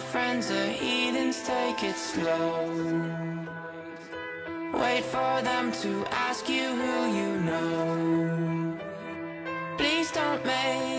friends are heathens, take it slow. Wait for them to ask you who you know. Please don't make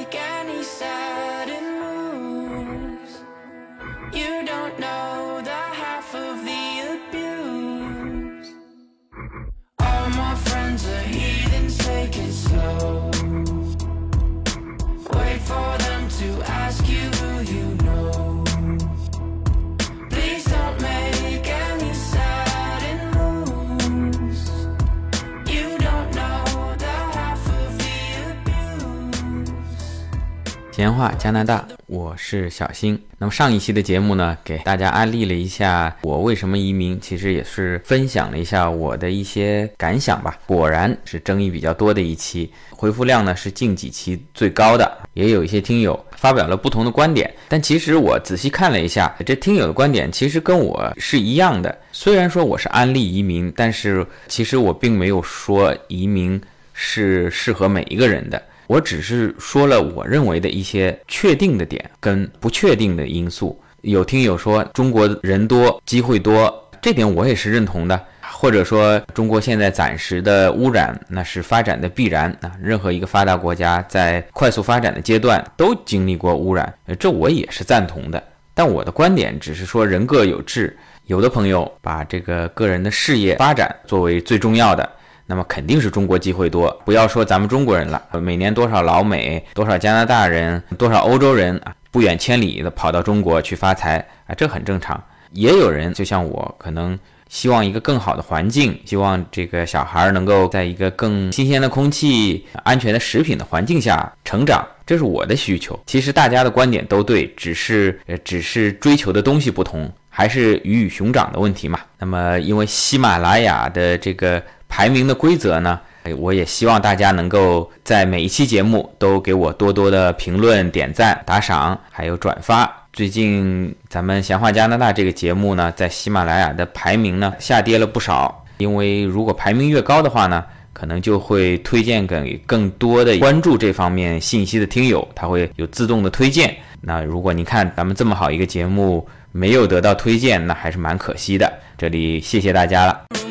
闲话加拿大，我是小新。那么上一期的节目呢，给大家安利了一下我为什么移民，其实也是分享了一下我的一些感想吧。果然是争议比较多的一期，回复量呢是近几期最高的，也有一些听友发表了不同的观点。但其实我仔细看了一下，这听友的观点其实跟我是一样的。虽然说我是安利移民，但是其实我并没有说移民是适合每一个人的。我只是说了我认为的一些确定的点跟不确定的因素。有听友说中国人多，机会多，这点我也是认同的。或者说中国现在暂时的污染，那是发展的必然啊。任何一个发达国家在快速发展的阶段都经历过污染，这我也是赞同的。但我的观点只是说人各有志，有的朋友把这个个人的事业发展作为最重要的。那么肯定是中国机会多，不要说咱们中国人了，每年多少老美、多少加拿大人、多少欧洲人啊，不远千里的跑到中国去发财啊，这很正常。也有人就像我，可能希望一个更好的环境，希望这个小孩能够在一个更新鲜的空气、安全的食品的环境下成长，这是我的需求。其实大家的观点都对，只是呃，只是追求的东西不同，还是鱼与熊掌的问题嘛。那么因为喜马拉雅的这个。排名的规则呢？哎，我也希望大家能够在每一期节目都给我多多的评论、点赞、打赏，还有转发。最近咱们闲话加拿大这个节目呢，在喜马拉雅的排名呢下跌了不少。因为如果排名越高的话呢，可能就会推荐给更多的关注这方面信息的听友，他会有自动的推荐。那如果你看咱们这么好一个节目没有得到推荐，那还是蛮可惜的。这里谢谢大家了。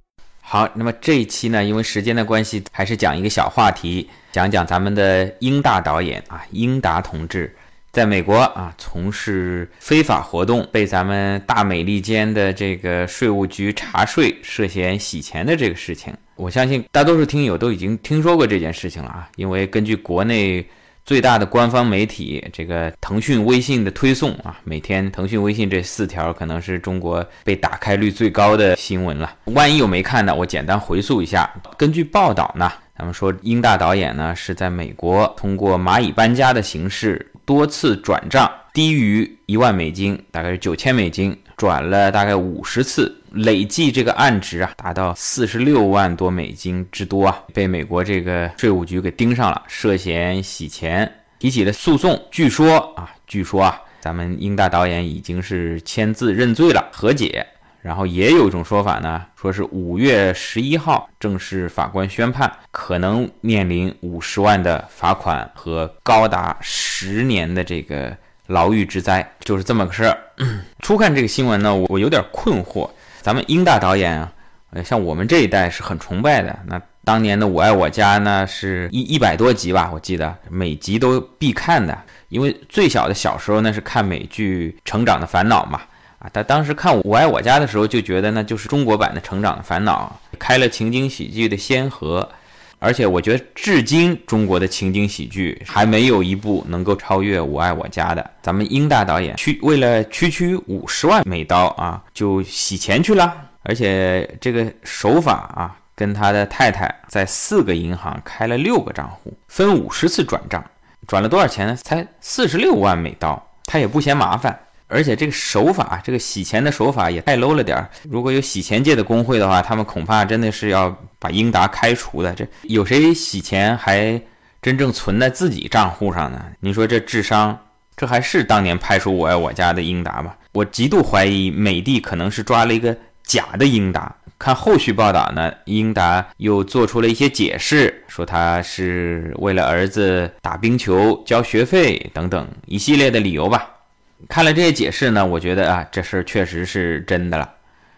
好，那么这一期呢，因为时间的关系，还是讲一个小话题，讲讲咱们的英大导演啊，英达同志，在美国啊从事非法活动，被咱们大美利坚的这个税务局查税，涉嫌洗钱的这个事情，我相信大多数听友都已经听说过这件事情了啊，因为根据国内。最大的官方媒体这个腾讯微信的推送啊，每天腾讯微信这四条可能是中国被打开率最高的新闻了。万一有没看的，我简单回溯一下。根据报道呢，咱们说英大导演呢是在美国通过蚂蚁搬家的形式多次转账，低于一万美金，大概是九千美金，转了大概五十次。累计这个案值啊，达到四十六万多美金之多啊，被美国这个税务局给盯上了，涉嫌洗钱，提起了诉讼。据说啊，据说啊，咱们英大导演已经是签字认罪了，和解。然后也有一种说法呢，说是五月十一号正式法官宣判，可能面临五十万的罚款和高达十年的这个牢狱之灾，就是这么个事儿。初看这个新闻呢，我我有点困惑。咱们英大导演啊，呃，像我们这一代是很崇拜的。那当年的《我爱我家》呢，是一一百多集吧，我记得每集都必看的。因为最小的小时候呢是看美剧《成长的烦恼》嘛，啊，他当时看《我爱我家》的时候就觉得那就是中国版的《成长的烦恼》，开了情景喜剧的先河。而且我觉得，至今中国的情景喜剧还没有一部能够超越《我爱我家》的。咱们英大导演区为了区区五十万美刀啊，就洗钱去了。而且这个手法啊，跟他的太太在四个银行开了六个账户，分五十次转账，转了多少钱呢？才四十六万美刀。他也不嫌麻烦，而且这个手法，这个洗钱的手法也太 low 了点儿。如果有洗钱界的工会的话，他们恐怕真的是要把英达开除的。这有谁洗钱还真正存在自己账户上呢？你说这智商，这还是当年派出我爱我家的英达吗？我极度怀疑美的可能是抓了一个假的英达。看后续报道呢，英达又做出了一些解释，说他是为了儿子打冰球交学费等等一系列的理由吧。看了这些解释呢，我觉得啊，这事儿确实是真的了。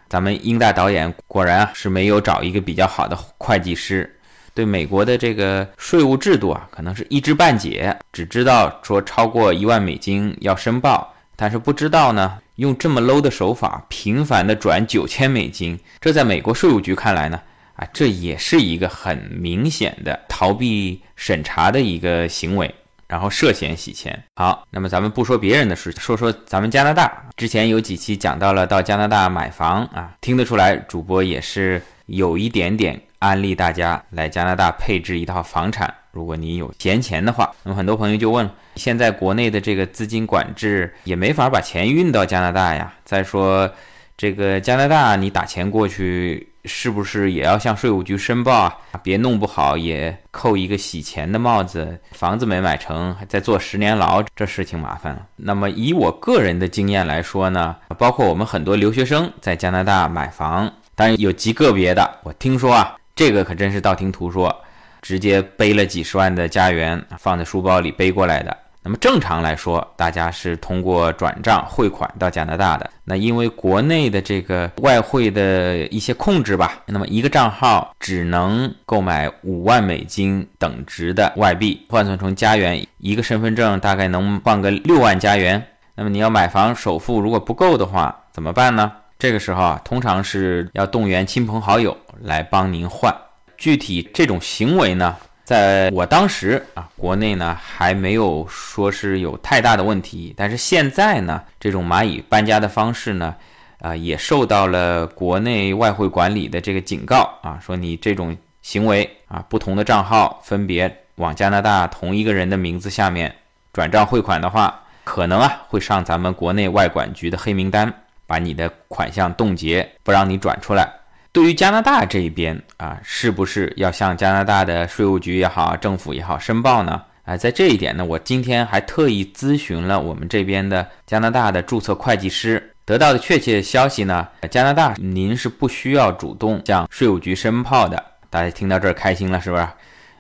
咱们英大导演果然啊是没有找一个比较好的会计师，对美国的这个税务制度啊，可能是一知半解，只知道说超过一万美金要申报，但是不知道呢，用这么 low 的手法频繁的转九千美金，这在美国税务局看来呢，啊，这也是一个很明显的逃避审查的一个行为。然后涉嫌洗钱。好，那么咱们不说别人的事，说说咱们加拿大。之前有几期讲到了到加拿大买房啊，听得出来主播也是有一点点安利大家来加拿大配置一套房产。如果你有闲钱的话，那么很多朋友就问：现在国内的这个资金管制也没法把钱运到加拿大呀。再说这个加拿大，你打钱过去。是不是也要向税务局申报啊？别弄不好也扣一个洗钱的帽子，房子没买成，还再坐十年牢，这事情麻烦了。那么以我个人的经验来说呢，包括我们很多留学生在加拿大买房，当然有极个别的，我听说啊，这个可真是道听途说，直接背了几十万的家园放在书包里背过来的。那么正常来说，大家是通过转账汇款到加拿大的。那因为国内的这个外汇的一些控制吧，那么一个账号只能购买五万美金等值的外币，换算成加元，一个身份证大概能换个六万加元。那么你要买房首付如果不够的话，怎么办呢？这个时候啊，通常是要动员亲朋好友来帮您换。具体这种行为呢？在我当时啊，国内呢还没有说是有太大的问题，但是现在呢，这种蚂蚁搬家的方式呢，啊，也受到了国内外汇管理的这个警告啊，说你这种行为啊，不同的账号分别往加拿大同一个人的名字下面转账汇款的话，可能啊会上咱们国内外管局的黑名单，把你的款项冻结，不让你转出来。对于加拿大这一边啊，是不是要向加拿大的税务局也好，政府也好申报呢？啊，在这一点呢，我今天还特意咨询了我们这边的加拿大的注册会计师，得到的确切消息呢，加拿大您是不需要主动向税务局申报的。大家听到这儿开心了是不是？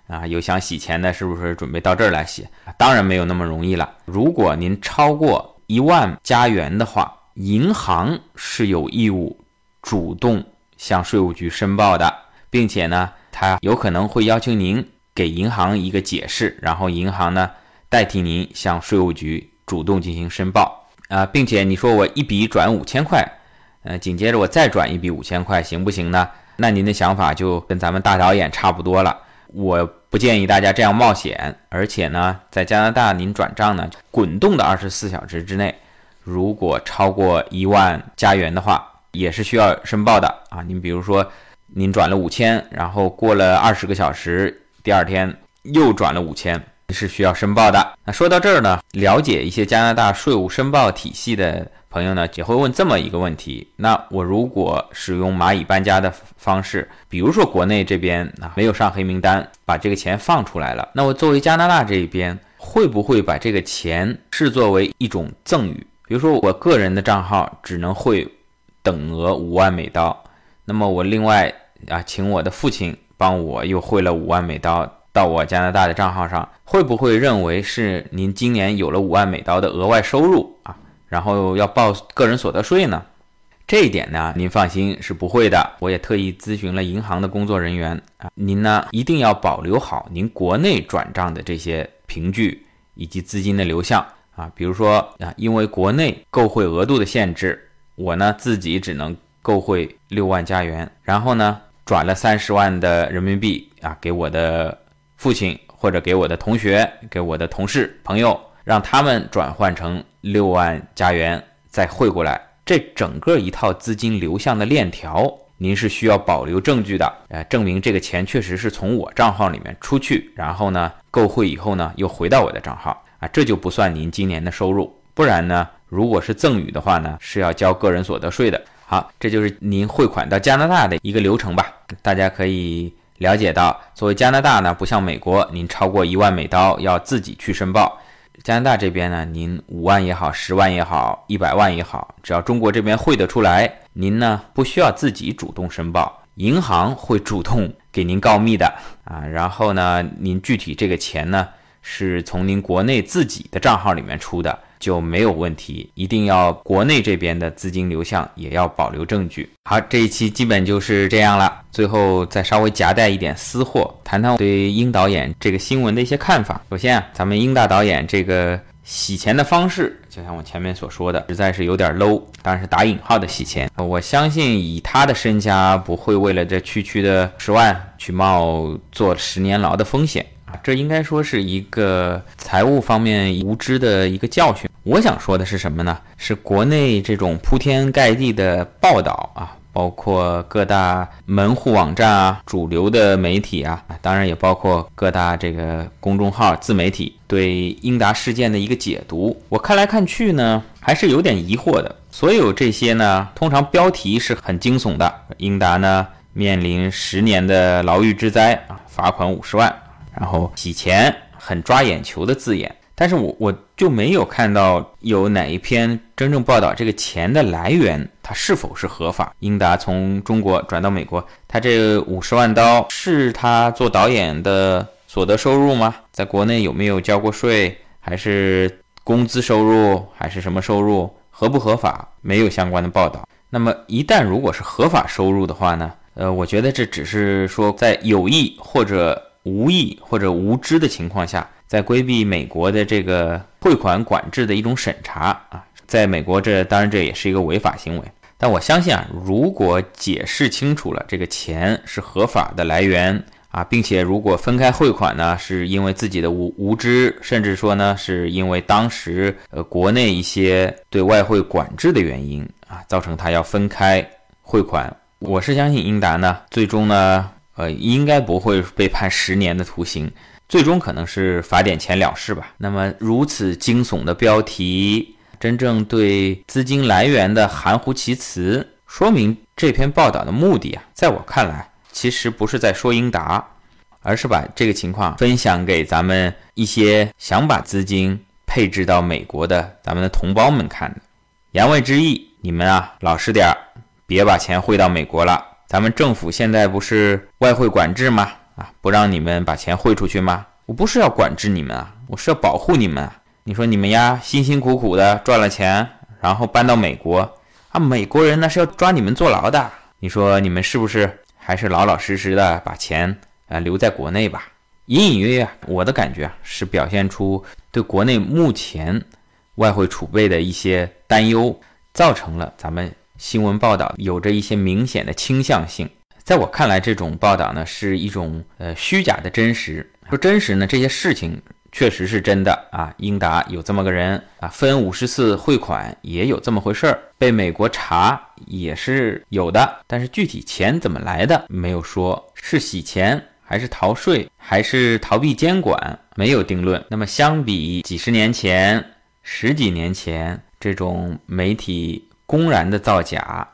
啊，有想洗钱的，是不是准备到这儿来洗？当然没有那么容易了。如果您超过一万加元的话，银行是有义务主动。向税务局申报的，并且呢，他有可能会要求您给银行一个解释，然后银行呢代替您向税务局主动进行申报啊，并且你说我一笔转五千块，呃，紧接着我再转一笔五千块，行不行呢？那您的想法就跟咱们大导演差不多了。我不建议大家这样冒险，而且呢，在加拿大您转账呢，滚动的二十四小时之内，如果超过一万加元的话。也是需要申报的啊！您比如说，您转了五千，然后过了二十个小时，第二天又转了五千，是需要申报的。那说到这儿呢，了解一些加拿大税务申报体系的朋友呢，也会问这么一个问题：那我如果使用蚂蚁搬家的方式，比如说国内这边啊没有上黑名单，把这个钱放出来了，那我作为加拿大这一边，会不会把这个钱视作为一种赠与？比如说我个人的账号只能汇。等额五万美刀，那么我另外啊，请我的父亲帮我又汇了五万美刀到我加拿大的账号上，会不会认为是您今年有了五万美刀的额外收入啊？然后要报个人所得税呢？这一点呢，您放心是不会的。我也特意咨询了银行的工作人员啊，您呢一定要保留好您国内转账的这些凭据以及资金的流向啊，比如说啊，因为国内购汇额度的限制。我呢自己只能购汇六万加元，然后呢转了三十万的人民币啊给我的父亲或者给我的同学、给我的同事朋友，让他们转换成六万加元再汇过来。这整个一套资金流向的链条，您是需要保留证据的，呃，证明这个钱确实是从我账号里面出去，然后呢购汇以后呢又回到我的账号啊，这就不算您今年的收入。不然呢？如果是赠与的话呢，是要交个人所得税的。好，这就是您汇款到加拿大的一个流程吧。大家可以了解到，作为加拿大呢，不像美国，您超过一万美刀要自己去申报。加拿大这边呢，您五万也好，十万也好，一百万也好，只要中国这边汇得出来，您呢不需要自己主动申报，银行会主动给您告密的啊。然后呢，您具体这个钱呢，是从您国内自己的账号里面出的。就没有问题，一定要国内这边的资金流向也要保留证据。好，这一期基本就是这样了。最后再稍微夹带一点私货，谈谈对英导演这个新闻的一些看法。首先啊，咱们英大导演这个洗钱的方式，就像我前面所说的，实在是有点 low，当然是打引号的洗钱。我相信以他的身家，不会为了这区区的十万去冒坐十年牢的风险。这应该说是一个财务方面无知的一个教训。我想说的是什么呢？是国内这种铺天盖地的报道啊，包括各大门户网站啊、主流的媒体啊，当然也包括各大这个公众号、自媒体对英达事件的一个解读。我看来看去呢，还是有点疑惑的。所有这些呢，通常标题是很惊悚的，英达呢面临十年的牢狱之灾啊，罚款五十万。然后洗钱很抓眼球的字眼，但是我我就没有看到有哪一篇真正报道这个钱的来源，它是否是合法。英达从中国转到美国，他这五十万刀是他做导演的所得收入吗？在国内有没有交过税？还是工资收入？还是什么收入？合不合法？没有相关的报道。那么一旦如果是合法收入的话呢？呃，我觉得这只是说在有意或者。无意或者无知的情况下，在规避美国的这个汇款管制的一种审查啊，在美国这当然这也是一个违法行为。但我相信啊，如果解释清楚了这个钱是合法的来源啊，并且如果分开汇款呢，是因为自己的无无知，甚至说呢是因为当时呃国内一些对外汇管制的原因啊，造成他要分开汇款，我是相信英达呢，最终呢。呃，应该不会被判十年的徒刑，最终可能是罚点钱了事吧。那么如此惊悚的标题，真正对资金来源的含糊其辞，说明这篇报道的目的啊，在我看来，其实不是在说英达，而是把这个情况分享给咱们一些想把资金配置到美国的咱们的同胞们看的。言外之意，你们啊，老实点儿，别把钱汇到美国了。咱们政府现在不是外汇管制吗？啊，不让你们把钱汇出去吗？我不是要管制你们啊，我是要保护你们啊。你说你们呀，辛辛苦苦的赚了钱，然后搬到美国啊，美国人那是要抓你们坐牢的。你说你们是不是还是老老实实的把钱啊留在国内吧？隐隐约约，我的感觉啊，是表现出对国内目前外汇储备的一些担忧，造成了咱们。新闻报道有着一些明显的倾向性，在我看来，这种报道呢是一种呃虚假的真实。说真实呢，这些事情确实是真的啊。英达有这么个人啊，分五十次汇款也有这么回事儿，被美国查也是有的。但是具体钱怎么来的没有说，是洗钱还是逃税还是逃避监管，没有定论。那么相比几十年前、十几年前这种媒体。公然的造假，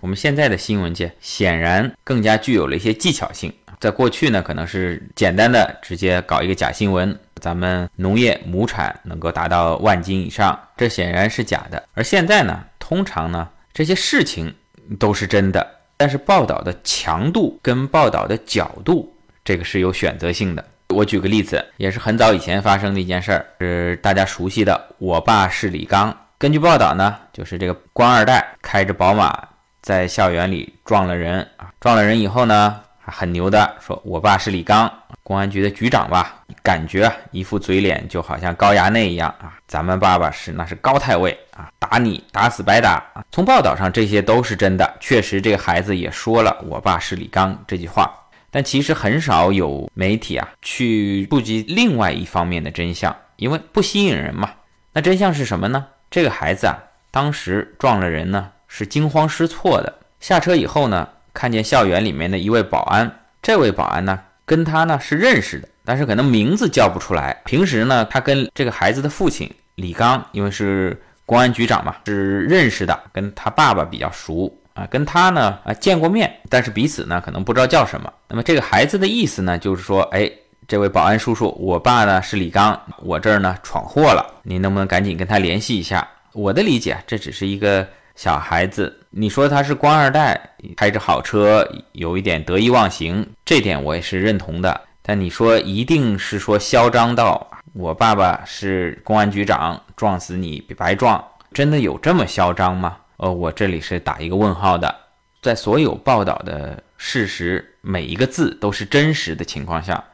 我们现在的新闻界显然更加具有了一些技巧性。在过去呢，可能是简单的直接搞一个假新闻，咱们农业亩产能够达到万斤以上，这显然是假的。而现在呢，通常呢这些事情都是真的，但是报道的强度跟报道的角度，这个是有选择性的。我举个例子，也是很早以前发生的一件事儿，是大家熟悉的，我爸是李刚。根据报道呢，就是这个官二代开着宝马在校园里撞了人啊，撞了人以后呢，很牛的说：“我爸是李刚，公安局的局长吧？”感觉一副嘴脸就好像高衙内一样啊。咱们爸爸是那是高太尉啊，打你打死白打。从报道上这些都是真的，确实这个孩子也说了“我爸是李刚”这句话，但其实很少有媒体啊去触及另外一方面的真相，因为不吸引人嘛。那真相是什么呢？这个孩子啊，当时撞了人呢，是惊慌失措的。下车以后呢，看见校园里面的一位保安。这位保安呢，跟他呢是认识的，但是可能名字叫不出来。平时呢，他跟这个孩子的父亲李刚，因为是公安局长嘛，是认识的，跟他爸爸比较熟啊，跟他呢啊见过面，但是彼此呢可能不知道叫什么。那么这个孩子的意思呢，就是说，哎，这位保安叔叔，我爸呢是李刚，我这儿呢闯祸了，您能不能赶紧跟他联系一下？我的理解，这只是一个小孩子。你说他是官二代，开着好车，有一点得意忘形，这点我也是认同的。但你说一定是说嚣张到我爸爸是公安局长，撞死你白撞，真的有这么嚣张吗？呃，我这里是打一个问号的。在所有报道的事实每一个字都是真实的情况下，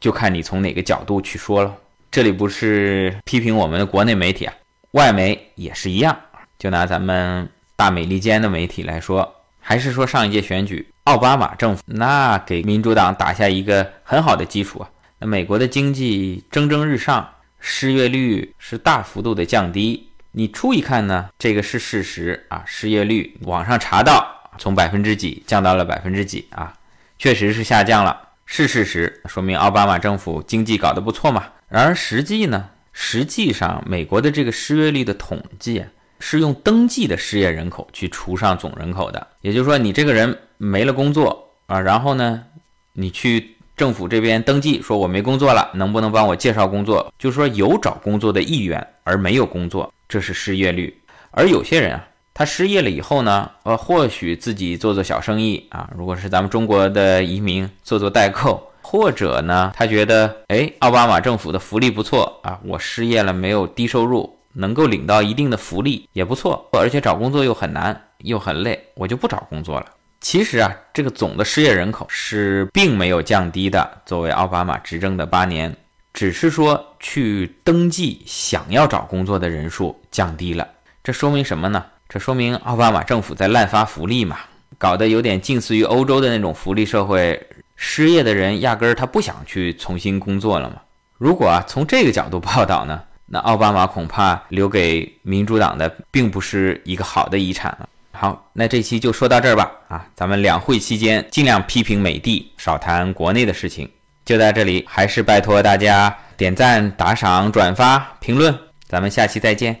就看你从哪个角度去说了。这里不是批评我们的国内媒体啊，外媒也是一样。就拿咱们。大美利坚的媒体来说，还是说上一届选举奥巴马政府那给民主党打下一个很好的基础啊。那美国的经济蒸蒸日上，失业率是大幅度的降低。你初一看呢，这个是事实啊，失业率网上查到从百分之几降到了百分之几啊，确实是下降了，是事实，说明奥巴马政府经济搞得不错嘛。然而实际呢，实际上美国的这个失业率的统计。是用登记的失业人口去除上总人口的，也就是说，你这个人没了工作啊，然后呢，你去政府这边登记，说我没工作了，能不能帮我介绍工作？就是说有找工作的意愿而没有工作，这是失业率。而有些人啊，他失业了以后呢，呃，或许自己做做小生意啊，如果是咱们中国的移民做做代购，或者呢，他觉得哎，奥巴马政府的福利不错啊，我失业了没有低收入。能够领到一定的福利也不错，而且找工作又很难又很累，我就不找工作了。其实啊，这个总的失业人口是并没有降低的。作为奥巴马执政的八年，只是说去登记想要找工作的人数降低了。这说明什么呢？这说明奥巴马政府在滥发福利嘛，搞得有点近似于欧洲的那种福利社会。失业的人压根儿他不想去重新工作了嘛。如果啊从这个角度报道呢？那奥巴马恐怕留给民主党的并不是一个好的遗产了。好，那这期就说到这儿吧。啊，咱们两会期间尽量批评美帝，少谈国内的事情。就在这里，还是拜托大家点赞、打赏、转发、评论。咱们下期再见。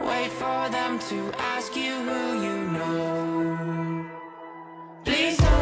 Wait for them to ask you who you know. Please